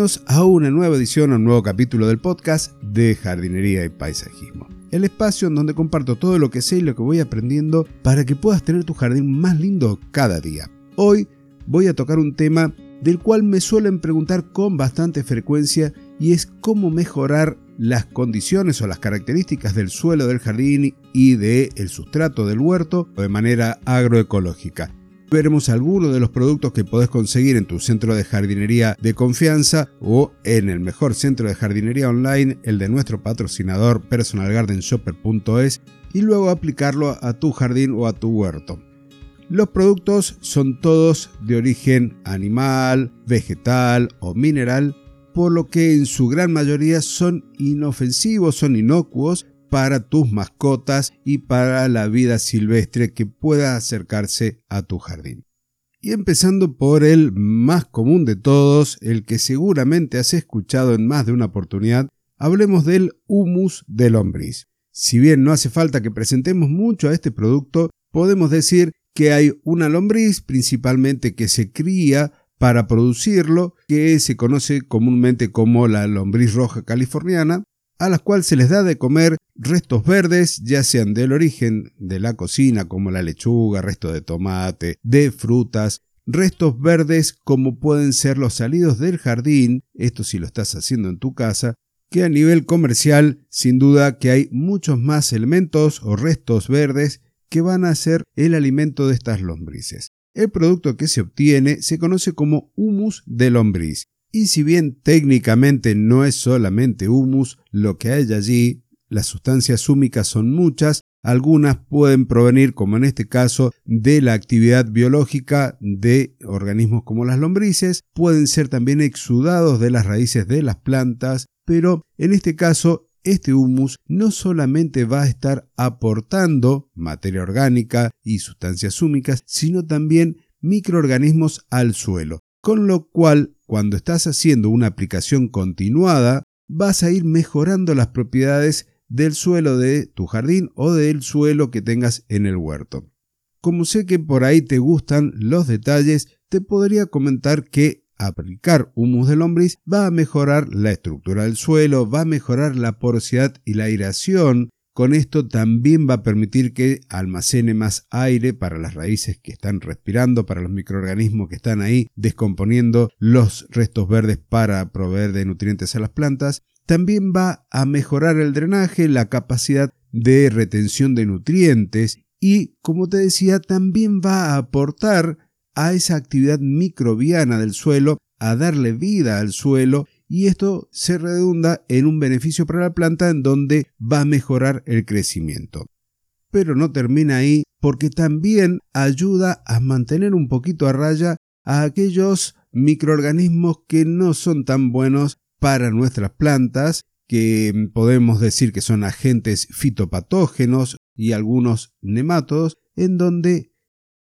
A una nueva edición, a un nuevo capítulo del podcast de jardinería y paisajismo. El espacio en donde comparto todo lo que sé y lo que voy aprendiendo para que puedas tener tu jardín más lindo cada día. Hoy voy a tocar un tema del cual me suelen preguntar con bastante frecuencia y es cómo mejorar las condiciones o las características del suelo del jardín y del el sustrato del huerto de manera agroecológica. Veremos algunos de los productos que podés conseguir en tu centro de jardinería de confianza o en el mejor centro de jardinería online, el de nuestro patrocinador personalgardenshopper.es, y luego aplicarlo a tu jardín o a tu huerto. Los productos son todos de origen animal, vegetal o mineral, por lo que en su gran mayoría son inofensivos, son inocuos para tus mascotas y para la vida silvestre que pueda acercarse a tu jardín. Y empezando por el más común de todos, el que seguramente has escuchado en más de una oportunidad, hablemos del humus de lombriz. Si bien no hace falta que presentemos mucho a este producto, podemos decir que hay una lombriz principalmente que se cría para producirlo, que se conoce comúnmente como la lombriz roja californiana, a las cuales se les da de comer restos verdes, ya sean del origen de la cocina, como la lechuga, resto de tomate, de frutas, restos verdes como pueden ser los salidos del jardín, esto si lo estás haciendo en tu casa, que a nivel comercial sin duda que hay muchos más elementos o restos verdes que van a ser el alimento de estas lombrices. El producto que se obtiene se conoce como humus de lombriz y si bien técnicamente no es solamente humus lo que hay allí, las sustancias húmicas son muchas, algunas pueden provenir, como en este caso, de la actividad biológica de organismos como las lombrices, pueden ser también exudados de las raíces de las plantas, pero en este caso este humus no solamente va a estar aportando materia orgánica y sustancias húmicas, sino también microorganismos al suelo, con lo cual cuando estás haciendo una aplicación continuada, vas a ir mejorando las propiedades del suelo de tu jardín o del suelo que tengas en el huerto. Como sé que por ahí te gustan los detalles, te podría comentar que aplicar humus de lombriz va a mejorar la estructura del suelo, va a mejorar la porosidad y la aireación con esto también va a permitir que almacene más aire para las raíces que están respirando, para los microorganismos que están ahí descomponiendo los restos verdes para proveer de nutrientes a las plantas. También va a mejorar el drenaje, la capacidad de retención de nutrientes y, como te decía, también va a aportar a esa actividad microbiana del suelo, a darle vida al suelo y esto se redunda en un beneficio para la planta en donde va a mejorar el crecimiento. Pero no termina ahí porque también ayuda a mantener un poquito a raya a aquellos microorganismos que no son tan buenos para nuestras plantas, que podemos decir que son agentes fitopatógenos y algunos nemátodos, en donde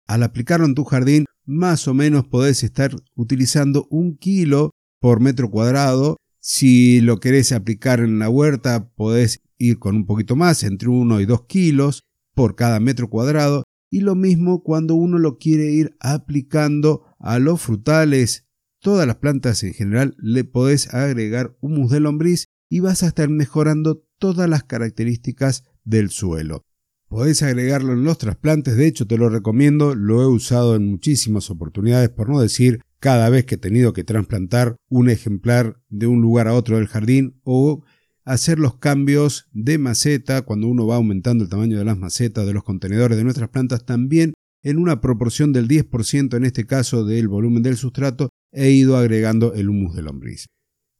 al aplicarlo en tu jardín más o menos podés estar utilizando un kilo por metro cuadrado. Si lo querés aplicar en la huerta, podés ir con un poquito más, entre 1 y 2 kilos por cada metro cuadrado. Y lo mismo cuando uno lo quiere ir aplicando a los frutales, todas las plantas en general, le podés agregar humus de lombriz y vas a estar mejorando todas las características del suelo. Podés agregarlo en los trasplantes, de hecho te lo recomiendo, lo he usado en muchísimas oportunidades, por no decir cada vez que he tenido que trasplantar un ejemplar de un lugar a otro del jardín o hacer los cambios de maceta cuando uno va aumentando el tamaño de las macetas de los contenedores de nuestras plantas también en una proporción del 10% en este caso del volumen del sustrato he ido agregando el humus de lombriz.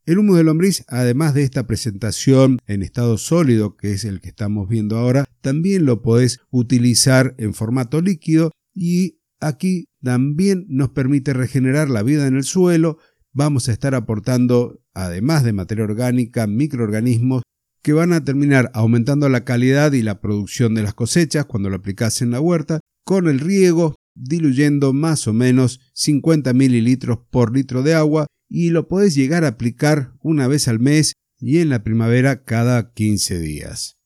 El humus de lombriz, además de esta presentación en estado sólido, que es el que estamos viendo ahora, también lo podés utilizar en formato líquido y aquí también nos permite regenerar la vida en el suelo. Vamos a estar aportando, además de materia orgánica, microorganismos que van a terminar aumentando la calidad y la producción de las cosechas cuando lo aplicas en la huerta, con el riego diluyendo más o menos 50 mililitros por litro de agua y lo podés llegar a aplicar una vez al mes y en la primavera cada 15 días.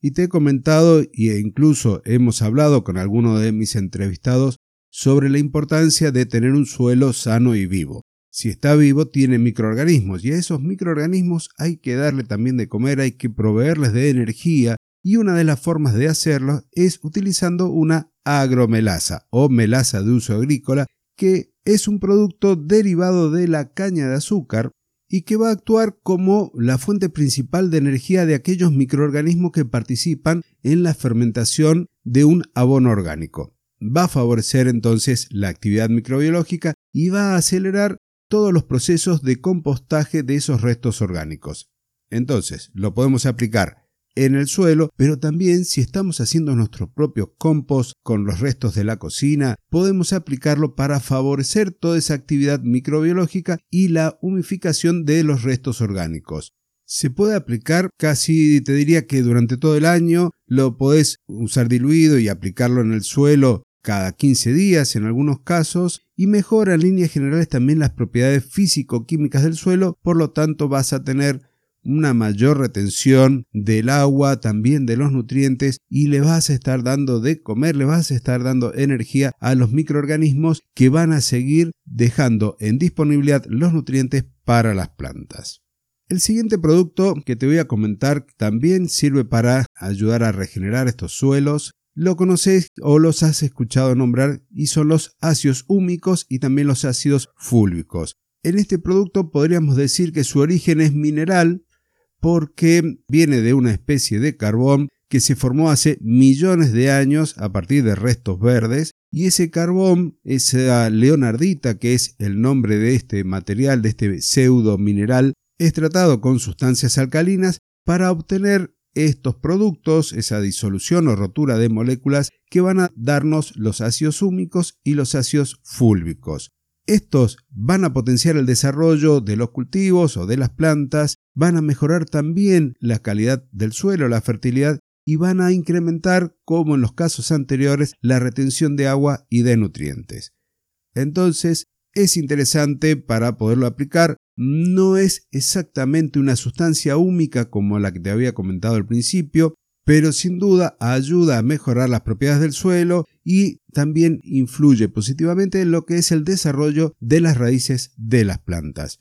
Y te he comentado e incluso hemos hablado con algunos de mis entrevistados sobre la importancia de tener un suelo sano y vivo. si está vivo, tiene microorganismos y a esos microorganismos hay que darle también de comer, hay que proveerles de energía y una de las formas de hacerlo es utilizando una agromelasa o melasa de uso agrícola que es un producto derivado de la caña de azúcar y que va a actuar como la fuente principal de energía de aquellos microorganismos que participan en la fermentación de un abono orgánico. Va a favorecer entonces la actividad microbiológica y va a acelerar todos los procesos de compostaje de esos restos orgánicos. Entonces, lo podemos aplicar en el suelo, pero también si estamos haciendo nuestro propio compost con los restos de la cocina, podemos aplicarlo para favorecer toda esa actividad microbiológica y la humificación de los restos orgánicos. Se puede aplicar casi, te diría que durante todo el año, lo podés usar diluido y aplicarlo en el suelo cada 15 días en algunos casos y mejora en líneas generales también las propiedades físico-químicas del suelo, por lo tanto vas a tener una mayor retención del agua, también de los nutrientes y le vas a estar dando de comer, le vas a estar dando energía a los microorganismos que van a seguir dejando en disponibilidad los nutrientes para las plantas. El siguiente producto que te voy a comentar también sirve para ayudar a regenerar estos suelos lo conoces o los has escuchado nombrar y son los ácidos húmicos y también los ácidos fúlvicos. En este producto podríamos decir que su origen es mineral porque viene de una especie de carbón que se formó hace millones de años a partir de restos verdes y ese carbón, esa leonardita que es el nombre de este material, de este pseudo mineral, es tratado con sustancias alcalinas para obtener estos productos, esa disolución o rotura de moléculas que van a darnos los ácidos húmicos y los ácidos fúlvicos. Estos van a potenciar el desarrollo de los cultivos o de las plantas, van a mejorar también la calidad del suelo, la fertilidad y van a incrementar, como en los casos anteriores, la retención de agua y de nutrientes. Entonces, es interesante para poderlo aplicar no es exactamente una sustancia húmica como la que te había comentado al principio, pero sin duda ayuda a mejorar las propiedades del suelo y también influye positivamente en lo que es el desarrollo de las raíces de las plantas.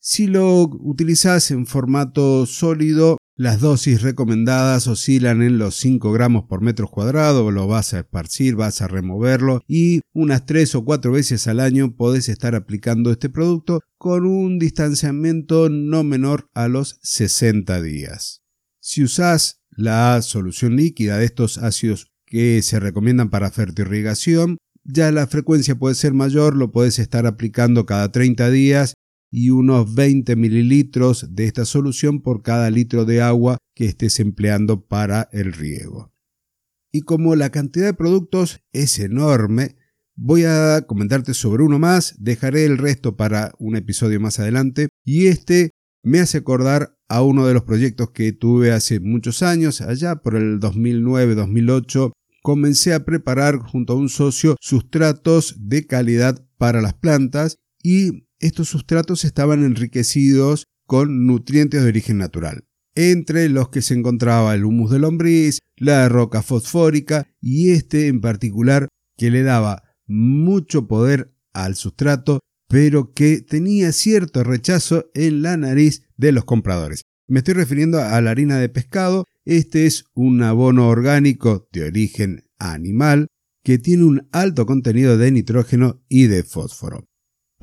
Si lo utilizas en formato sólido, las dosis recomendadas oscilan en los 5 gramos por metro cuadrado, lo vas a esparcir, vas a removerlo y unas 3 o 4 veces al año podés estar aplicando este producto con un distanciamiento no menor a los 60 días. Si usás la solución líquida de estos ácidos que se recomiendan para fertirrigación, ya la frecuencia puede ser mayor, lo puedes estar aplicando cada 30 días y unos 20 mililitros de esta solución por cada litro de agua que estés empleando para el riego. Y como la cantidad de productos es enorme, voy a comentarte sobre uno más, dejaré el resto para un episodio más adelante, y este me hace acordar a uno de los proyectos que tuve hace muchos años, allá por el 2009-2008, comencé a preparar junto a un socio sustratos de calidad para las plantas y estos sustratos estaban enriquecidos con nutrientes de origen natural, entre los que se encontraba el humus de lombriz, la roca fosfórica y este en particular que le daba mucho poder al sustrato, pero que tenía cierto rechazo en la nariz de los compradores. Me estoy refiriendo a la harina de pescado. Este es un abono orgánico de origen animal que tiene un alto contenido de nitrógeno y de fósforo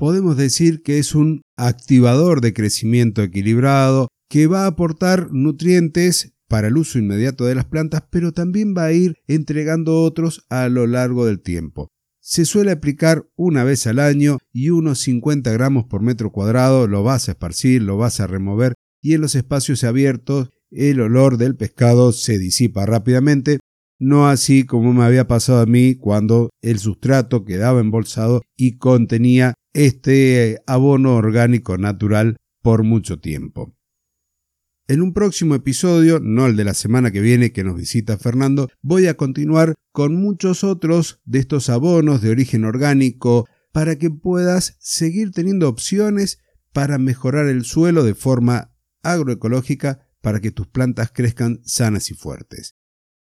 podemos decir que es un activador de crecimiento equilibrado que va a aportar nutrientes para el uso inmediato de las plantas, pero también va a ir entregando otros a lo largo del tiempo. Se suele aplicar una vez al año y unos 50 gramos por metro cuadrado lo vas a esparcir, lo vas a remover y en los espacios abiertos el olor del pescado se disipa rápidamente, no así como me había pasado a mí cuando el sustrato quedaba embolsado y contenía este abono orgánico natural por mucho tiempo. En un próximo episodio, no el de la semana que viene que nos visita Fernando, voy a continuar con muchos otros de estos abonos de origen orgánico para que puedas seguir teniendo opciones para mejorar el suelo de forma agroecológica para que tus plantas crezcan sanas y fuertes.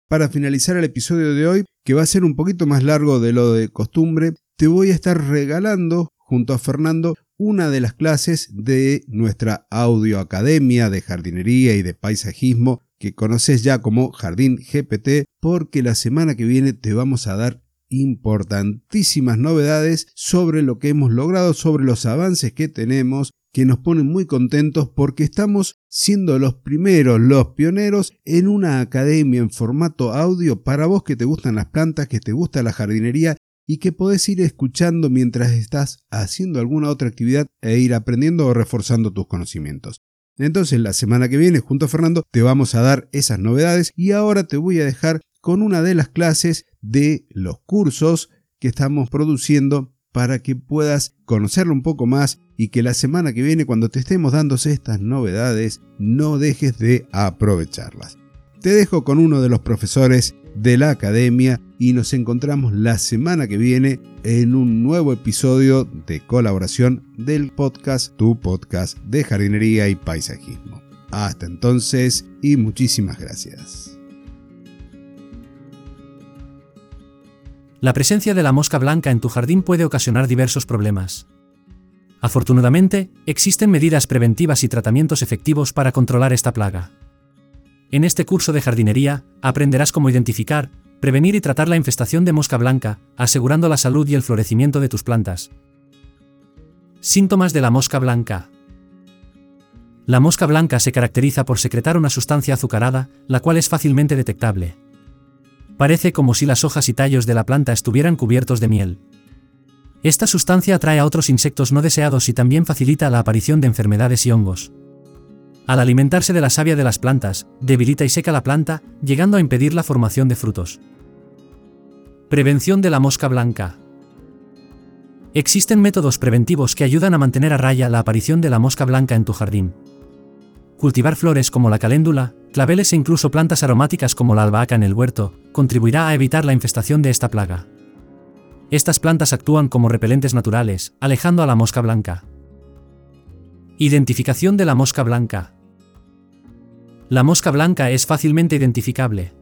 Para finalizar el episodio de hoy, que va a ser un poquito más largo de lo de costumbre, te voy a estar regalando junto a Fernando una de las clases de nuestra audioacademia de jardinería y de paisajismo que conoces ya como Jardín GPT porque la semana que viene te vamos a dar importantísimas novedades sobre lo que hemos logrado, sobre los avances que tenemos, que nos ponen muy contentos porque estamos siendo los primeros, los pioneros en una academia en formato audio para vos que te gustan las plantas, que te gusta la jardinería y que podés ir escuchando mientras estás haciendo alguna otra actividad e ir aprendiendo o reforzando tus conocimientos. Entonces la semana que viene junto a Fernando te vamos a dar esas novedades y ahora te voy a dejar con una de las clases de los cursos que estamos produciendo para que puedas conocerlo un poco más y que la semana que viene cuando te estemos dando estas novedades no dejes de aprovecharlas. Te dejo con uno de los profesores de la academia y nos encontramos la semana que viene en un nuevo episodio de colaboración del podcast Tu Podcast de Jardinería y Paisajismo. Hasta entonces y muchísimas gracias. La presencia de la mosca blanca en tu jardín puede ocasionar diversos problemas. Afortunadamente, existen medidas preventivas y tratamientos efectivos para controlar esta plaga. En este curso de jardinería, aprenderás cómo identificar, prevenir y tratar la infestación de mosca blanca, asegurando la salud y el florecimiento de tus plantas. Síntomas de la mosca blanca. La mosca blanca se caracteriza por secretar una sustancia azucarada, la cual es fácilmente detectable. Parece como si las hojas y tallos de la planta estuvieran cubiertos de miel. Esta sustancia atrae a otros insectos no deseados y también facilita la aparición de enfermedades y hongos. Al alimentarse de la savia de las plantas, debilita y seca la planta, llegando a impedir la formación de frutos. Prevención de la mosca blanca. Existen métodos preventivos que ayudan a mantener a raya la aparición de la mosca blanca en tu jardín. Cultivar flores como la caléndula, claveles e incluso plantas aromáticas como la albahaca en el huerto, contribuirá a evitar la infestación de esta plaga. Estas plantas actúan como repelentes naturales, alejando a la mosca blanca. Identificación de la mosca blanca. La mosca blanca es fácilmente identificable.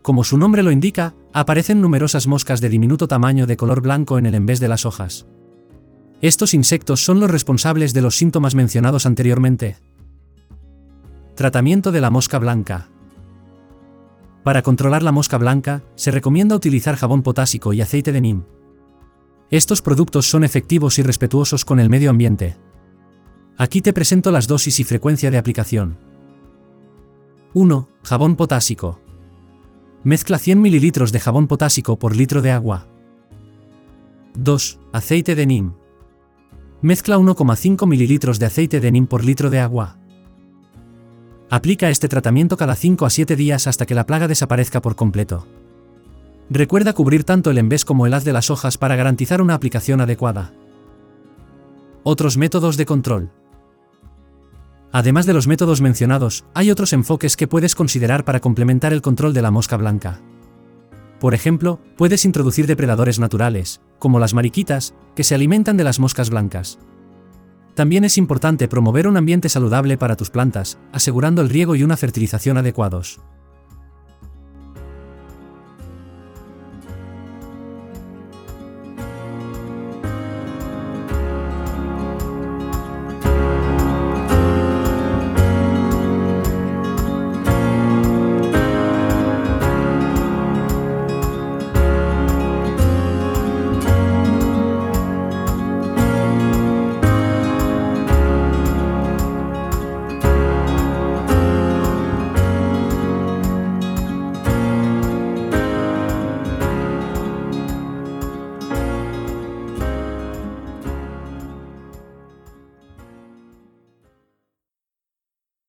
Como su nombre lo indica, aparecen numerosas moscas de diminuto tamaño de color blanco en el envés de las hojas. Estos insectos son los responsables de los síntomas mencionados anteriormente. Tratamiento de la mosca blanca. Para controlar la mosca blanca, se recomienda utilizar jabón potásico y aceite de neem. Estos productos son efectivos y respetuosos con el medio ambiente. Aquí te presento las dosis y frecuencia de aplicación. 1. Jabón potásico. Mezcla 100 ml de jabón potásico por litro de agua. 2. Aceite de neem. Mezcla 1,5 ml de aceite de neem por litro de agua. Aplica este tratamiento cada 5 a 7 días hasta que la plaga desaparezca por completo. Recuerda cubrir tanto el envés como el haz de las hojas para garantizar una aplicación adecuada. Otros métodos de control. Además de los métodos mencionados, hay otros enfoques que puedes considerar para complementar el control de la mosca blanca. Por ejemplo, puedes introducir depredadores naturales, como las mariquitas, que se alimentan de las moscas blancas. También es importante promover un ambiente saludable para tus plantas, asegurando el riego y una fertilización adecuados.